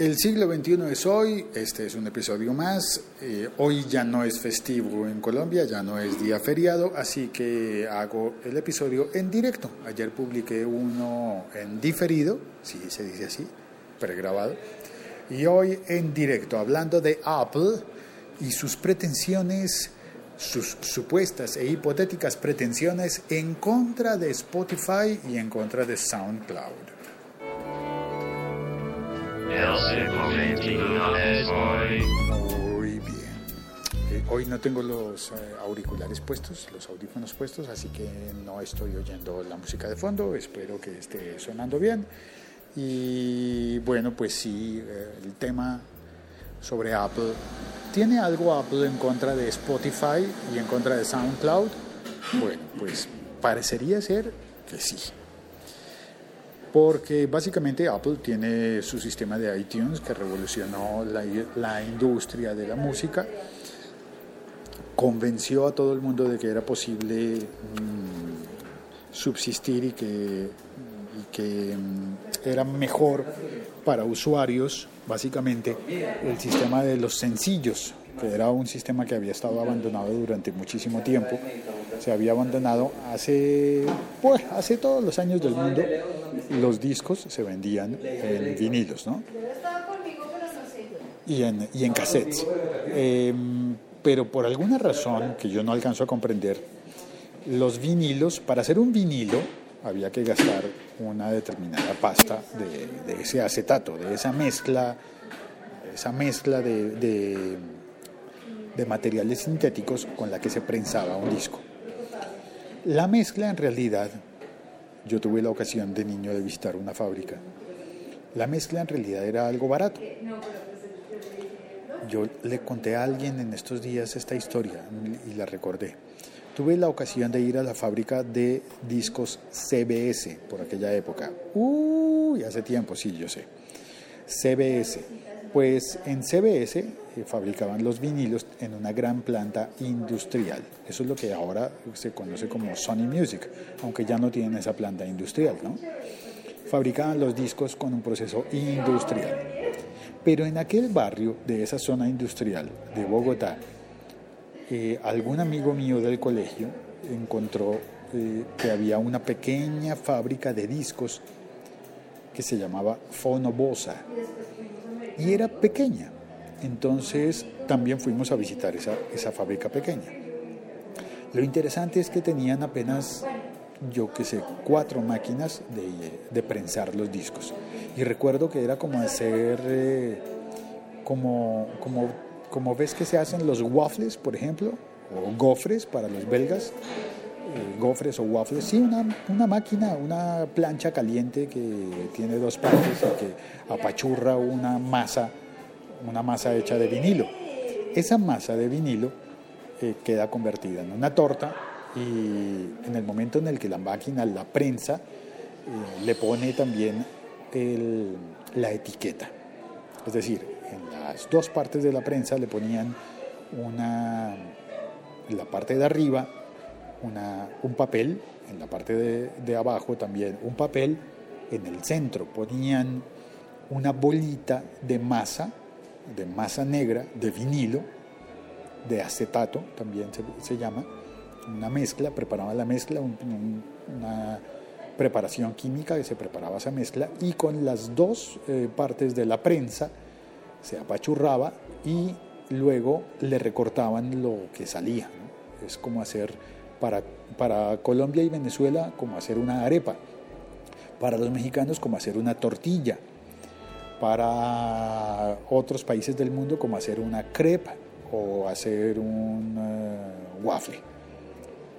El siglo XXI es hoy, este es un episodio más. Eh, hoy ya no es festivo en Colombia, ya no es día feriado, así que hago el episodio en directo. Ayer publiqué uno en diferido, si se dice así, pregrabado. Y hoy en directo, hablando de Apple y sus pretensiones, sus supuestas e hipotéticas pretensiones en contra de Spotify y en contra de SoundCloud. Muy bien. Eh, hoy no tengo los eh, auriculares puestos, los audífonos puestos, así que no estoy oyendo la música de fondo. Espero que esté sonando bien. Y bueno, pues sí, eh, el tema sobre Apple. ¿Tiene algo Apple en contra de Spotify y en contra de SoundCloud? Bueno, pues parecería ser que sí porque básicamente Apple tiene su sistema de iTunes que revolucionó la, industria de la música, convenció a todo el mundo de que era posible mm, subsistir y que, que mm, era mejor para usuarios, básicamente, el sistema de los sencillos, que era un sistema que había estado abandonado durante muchísimo tiempo. Se había abandonado hace, pues, hace todos los años del mundo los discos se vendían en vinilos, ¿no? Y en, y en cassettes. Em, pero por alguna razón que yo no alcanzo a comprender, los vinilos, para hacer un vinilo, había que gastar una determinada pasta de, ese acetato, de esa mezcla, esa mezcla de, de, de materiales sintéticos con la que se prensaba un disco. La mezcla en realidad yo tuve la ocasión de niño de visitar una fábrica. La mezcla en realidad era algo barato. Yo le conté a alguien en estos días esta historia y la recordé. Tuve la ocasión de ir a la fábrica de discos CBS por aquella época. Uy, hace tiempo, sí, yo sé. CBS. Pues en CBS fabricaban los vinilos en una gran planta industrial. Eso es lo que ahora se conoce como Sony Music, aunque ya no tienen esa planta industrial, ¿no? Fabricaban los discos con un proceso industrial. Pero en aquel barrio de esa zona industrial de Bogotá, eh, algún amigo mío del colegio encontró eh, que había una pequeña fábrica de discos que se llamaba Fonobosa y era pequeña. Entonces también fuimos a visitar esa, esa fábrica pequeña. Lo interesante es que tenían apenas, yo que sé, cuatro máquinas de, de, prensar los discos. Y recuerdo que era como hacer, eh, como, como, como ves que se hacen los waffles, por ejemplo, o gofres para los belgas, eh, gofres o waffles, sí, una, una, máquina, una plancha caliente que tiene dos partes y que apachurra una masa, una masa hecha de vinilo. Esa masa de vinilo eh, queda convertida en una torta y en el momento en el que la máquina la prensa, eh, le pone también la etiqueta. Es decir, en las dos partes de la prensa le ponían una, en la parte de arriba un papel, en la parte de, abajo también un papel, en el centro ponían una bolita de masa, de masa negra, de vinilo, de acetato también se, llama, una mezcla, preparaban la mezcla, una preparación química que se preparaba esa mezcla y con las dos eh, partes de la prensa se apachurraba y luego le recortaban lo que salía. Es como hacer para, para Colombia y Venezuela como hacer una arepa, para los mexicanos como hacer una tortilla, para otros países del mundo como hacer una crepa o hacer un uh, waffle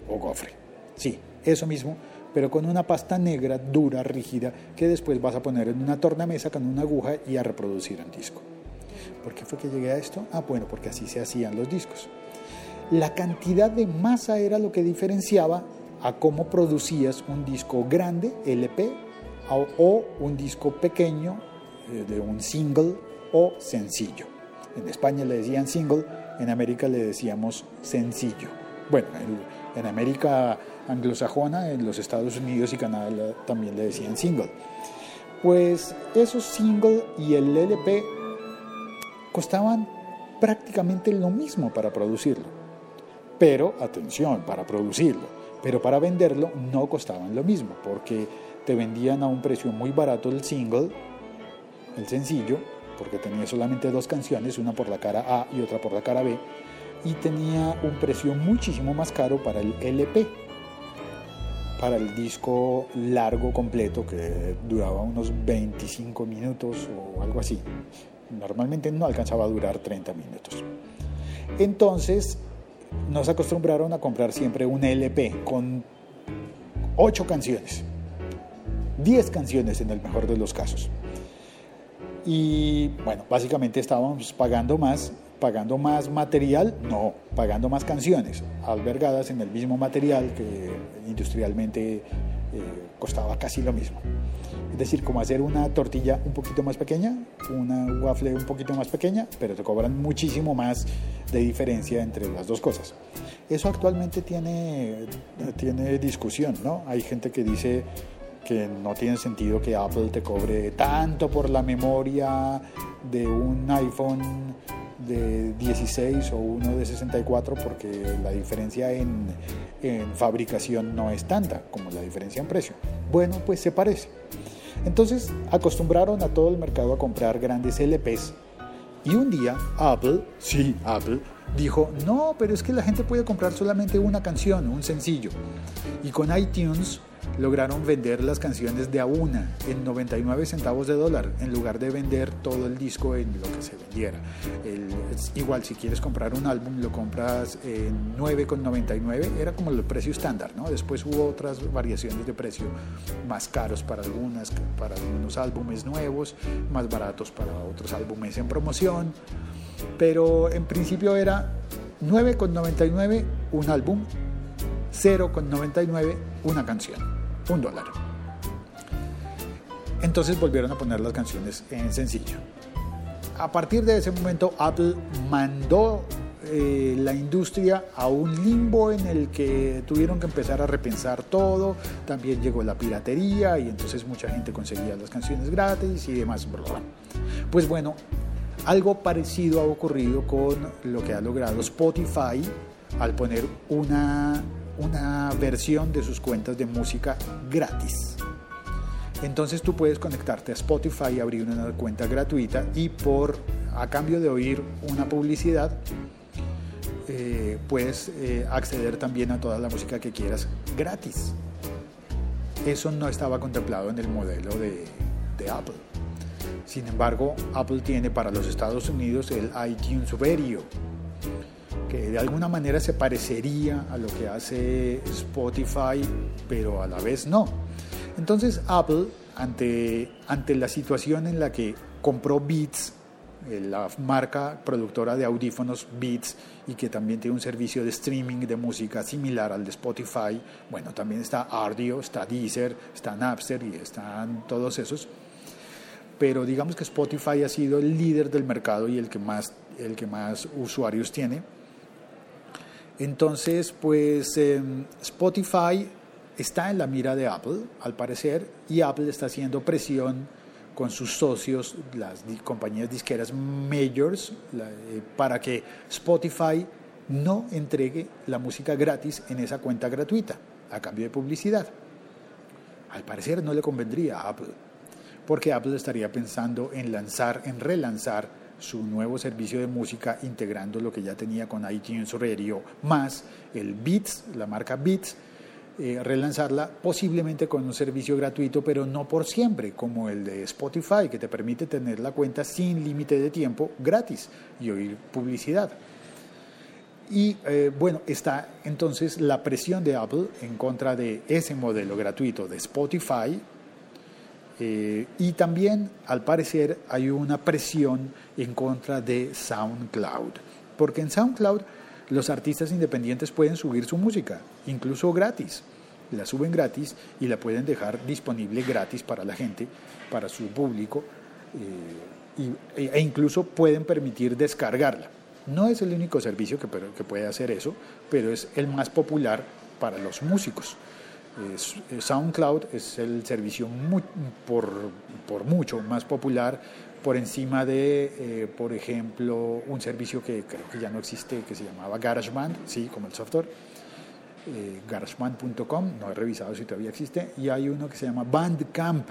o gofre. Sí, eso mismo, pero con una pasta negra, dura, rígida, que después vas a poner en una tornamesa con una aguja y a reproducir en disco. ¿Por qué fue que llegué a esto? Ah, bueno, porque así se hacían los discos. La cantidad de masa era lo que diferenciaba a cómo producías un disco grande, LP, o un disco pequeño eh, de un single o sencillo. En España le decían single, en América le decíamos sencillo. Bueno, en, América anglosajona, en los Estados Unidos y Canadá también le decían single. Pues esos singles y el LP costaban prácticamente lo mismo para producirlo. Pero, atención, para producirlo. Pero para venderlo no costaban lo mismo, porque te vendían a un precio muy barato el single, el sencillo, porque tenía solamente dos canciones, una por la cara A y otra por la cara B, y tenía un precio muchísimo más caro para el LP, para el disco largo completo que duraba unos 25 minutos o algo así. Normalmente no alcanzaba a durar 30 minutos. Entonces nos acostumbraron a comprar siempre un LP con 8 canciones, 10 canciones en el mejor de los casos. Y bueno, básicamente estábamos pagando más pagando más material, no, pagando más canciones, albergadas en el mismo material que industrialmente eh, costaba casi lo mismo. Es decir, como hacer una tortilla un poquito más pequeña, una waffle un poquito más pequeña, pero te cobran muchísimo más de diferencia entre las dos cosas. Eso actualmente tiene, tiene discusión, ¿no? Hay gente que dice que no tiene sentido que Apple te cobre tanto por la memoria de un iPhone de 16 o uno de 64 porque la diferencia en, fabricación no es tanta como la diferencia en precio. Bueno, pues se parece. Entonces acostumbraron a todo el mercado a comprar grandes LPs y un día Apple, sí, Apple, dijo, no, pero es que la gente puede comprar solamente una canción, un sencillo. Y con iTunes lograron vender las canciones de a una en 99 centavos de dólar en lugar de vender todo el disco en lo que se vendiera. igual si quieres comprar un álbum lo compras en 9,99, era como el precio estándar, ¿no? Después hubo otras variaciones de precio más caros para algunas, para algunos álbumes nuevos, más baratos para otros álbumes en promoción, pero en principio era 9,99 un álbum, 0,99 una canción un dólar. Entonces volvieron a poner las canciones en sencillo. A partir de ese momento Apple mandó eh, la industria a un limbo en el que tuvieron que empezar a repensar todo, también llegó la piratería y entonces mucha gente conseguía las canciones gratis y demás. Pues bueno, algo parecido ha ocurrido con lo que ha logrado Spotify al poner una una versión de sus cuentas de música gratis. Entonces tú puedes conectarte a Spotify, abrir una cuenta gratuita y por a cambio de oír una publicidad eh, puedes eh, acceder también a toda la música que quieras gratis. Eso no estaba contemplado en el modelo de, Apple. Sin embargo, Apple tiene para los Estados Unidos el iTunes Radio, que de alguna manera se parecería a lo que hace Spotify, pero a la vez no. Entonces Apple, ante, ante la situación en la que compró Beats, eh, la marca productora de audífonos Beats y que también tiene un servicio de streaming de música similar al de Spotify. Bueno, también está Ardio, está Deezer, está Napster y están todos esos. Pero digamos que Spotify ha sido el líder del mercado y el que más, el que más usuarios tiene. Entonces, pues em, Spotify está en la mira de Apple, al parecer, y Apple está haciendo presión con sus socios, las compañías disqueras majors, eh, para que Spotify no entregue la música gratis en esa cuenta gratuita, a cambio de publicidad. Al parecer no le convendría a Apple, porque Apple estaría pensando en lanzar, en relanzar su nuevo servicio de música integrando lo que ya tenía con iTunes Radio más el Beats, la marca Beats, eh, relanzarla posiblemente con un servicio gratuito, pero no por siempre, como el de Spotify, que te permite tener la cuenta sin límite de tiempo gratis y oír publicidad. Y eh, bueno, está entonces la presión de Apple en contra de ese modelo gratuito de Spotify, eh, y también, al parecer, hay una presión en contra de SoundCloud, porque en SoundCloud los artistas independientes pueden subir su música, incluso gratis. La suben gratis y la pueden dejar disponible gratis para la gente, para su público, eh, e incluso pueden permitir descargarla. No es el único servicio que puede hacer eso, pero es el más popular para los músicos. SoundCloud es el servicio por, por, mucho más popular por encima de, eh, por ejemplo, un servicio que creo que ya no existe, que se llamaba GarageBand, sí, como el software, eh, garageband.com, no he revisado si todavía existe, y hay uno que se llama Bandcamp,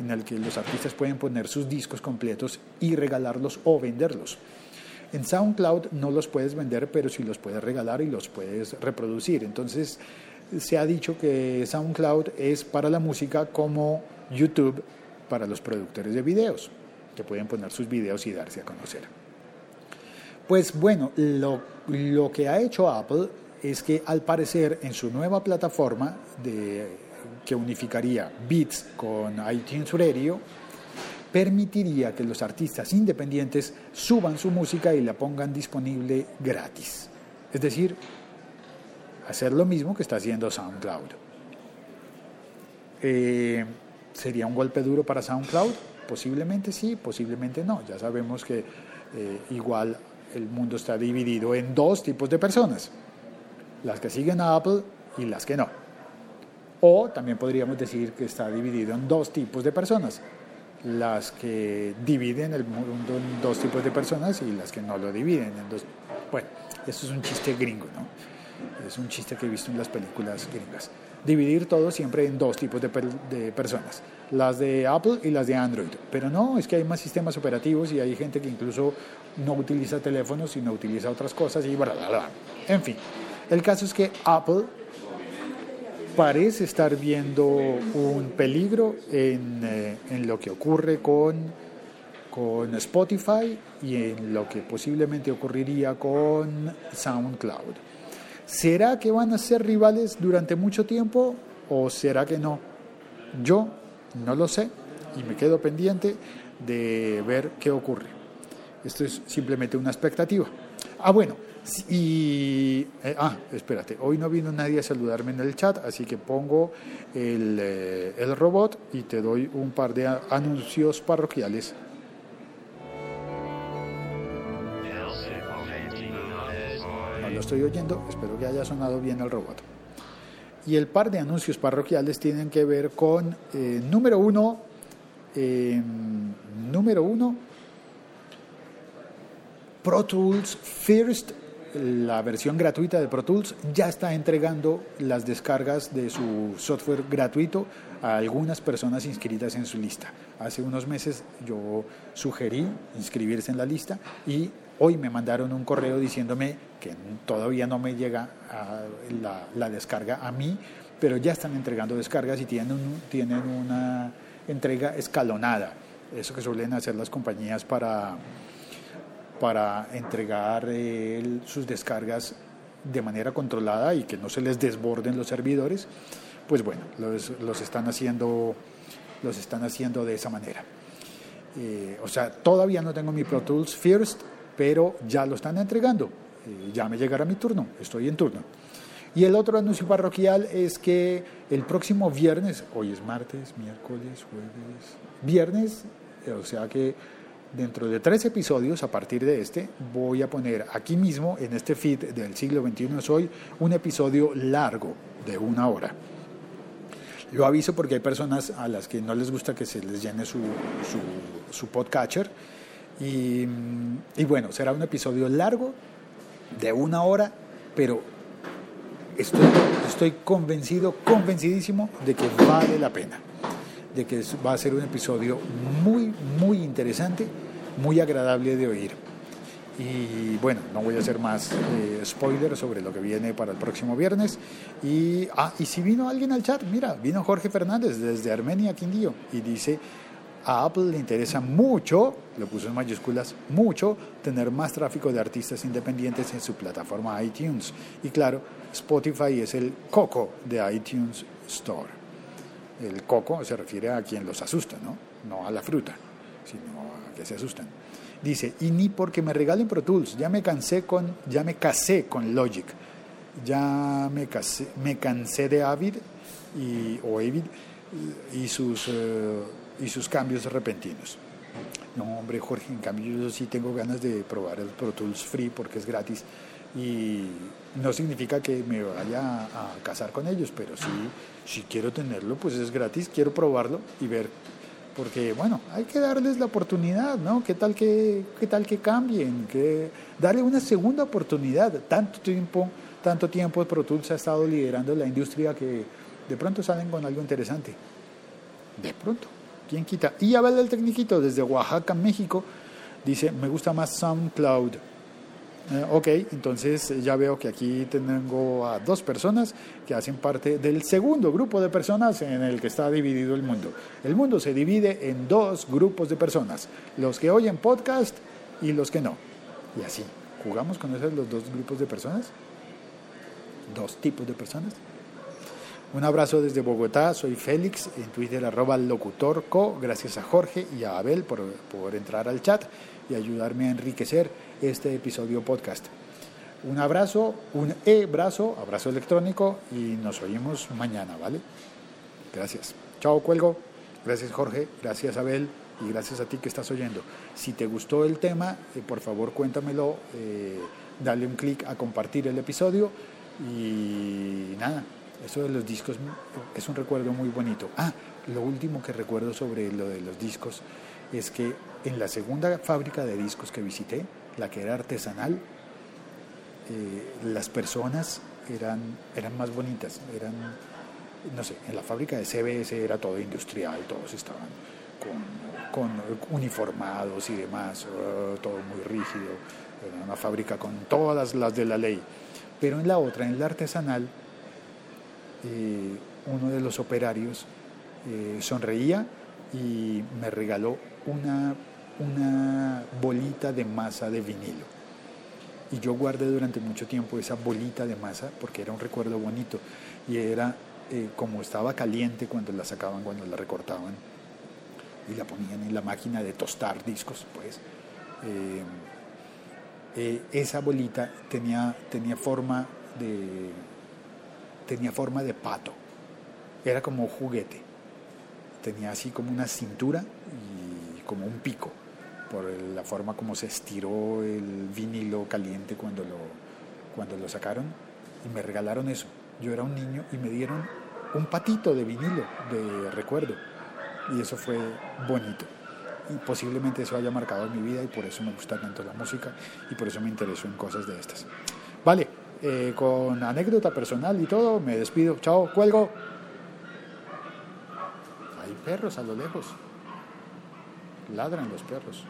en el que los artistas pueden poner sus discos completos y regalarlos o venderlos. En SoundCloud no los puedes vender, pero sí los puedes regalar y los puedes reproducir. Entonces, se ha dicho que SoundCloud es para la música como YouTube para los productores de videos, que pueden poner sus videos y darse a conocer. Pues bueno, lo, lo que ha hecho Apple es que al parecer en su nueva plataforma que unificaría Beats con iTunes Radio, permitiría que los artistas independientes suban su música y la pongan disponible gratis. Es decir, hacer lo mismo que está haciendo SoundCloud. Eh, ¿Sería un golpe duro para SoundCloud? Posiblemente sí, posiblemente no. Ya sabemos que eh, igual el mundo está dividido en dos tipos de personas, las que siguen a Apple y las que no. O también podríamos decir que está dividido en dos tipos de personas, las que dividen el mundo en dos tipos de personas y las que no lo dividen en dos. Bueno, eso es un chiste gringo, ¿no? Es un chiste que he visto en las películas gringas. Dividir todo siempre en dos tipos de, personas, las de Apple y las de Android. Pero no, es que hay más sistemas operativos y hay gente que incluso no utiliza teléfonos y no utiliza otras cosas y bla, bla, bla. En fin, el caso es que Apple parece estar viendo un peligro en, eh, en lo que ocurre con, con Spotify y en lo que posiblemente ocurriría con SoundCloud. ¿Será que van a ser rivales durante mucho tiempo o será que no? Yo no lo sé y me quedo pendiente de ver qué ocurre. Esto es simplemente una expectativa. Ah, bueno, y... Eh, ah, espérate, hoy no vino nadie a saludarme en el chat, así que pongo el, eh, el robot y te doy un par de anuncios parroquiales estoy oyendo, espero que haya sonado bien el robot. Y el par de anuncios parroquiales tienen que ver con, eh, número uno, em, número uno, Pro Tools First, la versión gratuita de Pro Tools, ya está entregando las descargas de su software gratuito a algunas personas inscritas en su lista. Hace unos meses yo sugerí inscribirse en la lista y Hoy me mandaron un correo diciéndome que todavía no me llega la, descarga a mí, pero ya están entregando descargas y tienen, tienen una entrega escalonada. Eso que suelen hacer las compañías para, para entregar sus descargas de manera controlada y que no se les desborden los servidores, pues bueno, los, están, haciendo, los están haciendo de esa manera. Eh, o sea, todavía no tengo mi Pro Tools First, pero ya lo están entregando. Eh, ya me llegará mi turno, estoy en turno. Y el otro anuncio parroquial es que el próximo viernes, hoy es martes, miércoles, jueves, viernes, eh, o sea que dentro de tres episodios, a partir de este, voy a poner aquí mismo, en este feed del siglo XXI Soy, un episodio largo de una hora. Lo aviso porque hay personas a las que no les gusta que se les llene su, su, su podcatcher y, bueno, será un episodio largo, de una hora, pero estoy, estoy convencido, convencidísimo de que vale la pena, de que va a ser un episodio muy, muy interesante, muy agradable de oír. Y bueno, no voy a hacer más eh, spoilers sobre lo que viene para el próximo viernes. Y, ah, y si vino alguien al chat, mira, vino Jorge Fernández desde Armenia, Quindío, y dice, a Apple le interesa mucho, lo puso en mayúsculas, mucho, tener más tráfico de artistas independientes en su plataforma iTunes. Y claro, Spotify es el coco de iTunes Store. El coco se refiere a quien los asusta, ¿no? No a la fruta, sino a que se asustan. Dice, y ni porque me regalen Pro Tools, ya me cansé con, ya me casé con Logic, ya me, casé, me cansé de Avid y, o Avid sus... Eh, y sus cambios repentinos. No, hombre, Jorge, en cambio yo sí tengo ganas de probar el Pro Tools Free porque es gratis, Y no significa que me vaya a casar con ellos, pero sí, si quiero tenerlo, pues es gratis, quiero probarlo y ver porque bueno, hay que darles la oportunidad, ¿no? ¿Qué tal que, qué tal que cambien? Que darle una segunda oportunidad. Tanto tiempo, tanto tiempo Pro Tools ha estado liderando la industria que de pronto salen con algo interesante. De pronto, ¿quién quita? Y Abel del Tecniquito desde Oaxaca, México, dice, me gusta más SoundCloud. Eh, ok, entonces ya veo que aquí tengo a dos personas que hacen parte del segundo grupo de personas en el que está dividido el mundo. El mundo se divide en dos grupos de personas, los que oyen podcast y los que no. Y así, ¿jugamos con esos los dos grupos de personas? Dos tipos de personas. Un abrazo desde Bogotá, soy Félix, en Twitter arroba locutorco, gracias a Jorge y a Abel por, por entrar al chat y ayudarme a enriquecer este episodio podcast. Un abrazo, un e-brazo, abrazo electrónico y nos oímos mañana, ¿vale? Gracias. Chao, cuelgo. Gracias Jorge, gracias Abel y gracias a ti que estás oyendo. Si te gustó el tema, eh, por favor cuéntamelo, eh, dale un clic a compartir el episodio y nada, eso de los discos es un recuerdo muy bonito. Ah, lo último que recuerdo sobre lo de los discos es que en la segunda fábrica de discos que visité, la que era artesanal, eh, las personas eran, eran más bonitas, eran, no sé, en la fábrica de CBS era todo industrial, todos estaban con, uniformados y demás, oh, todo muy rígido, era una fábrica con todas las de la ley. Pero en la otra, en la artesanal, eh, uno de los operarios eh, sonreía y me regaló una una bolita de masa de vinilo. Y yo guardé durante mucho tiempo esa bolita de masa porque era un recuerdo bonito. Y era eh, como estaba caliente cuando la sacaban, cuando la recortaban y la ponían en la máquina de tostar discos, pues eh, eh, esa bolita tenía, tenía forma de tenía forma de pato, era como juguete, tenía así como una cintura y como un pico por la forma como se estiró el vinilo caliente cuando lo, cuando lo sacaron y me regalaron eso. Yo era un niño y me dieron un patito de vinilo de recuerdo y eso fue bonito. Y posiblemente eso haya marcado mi vida y por eso me gusta tanto la música y por eso me intereso en cosas de estas. Vale, eh, con anécdota personal y todo, me despido. Chao, cuelgo. Hay perros a lo lejos. Ladran los perros.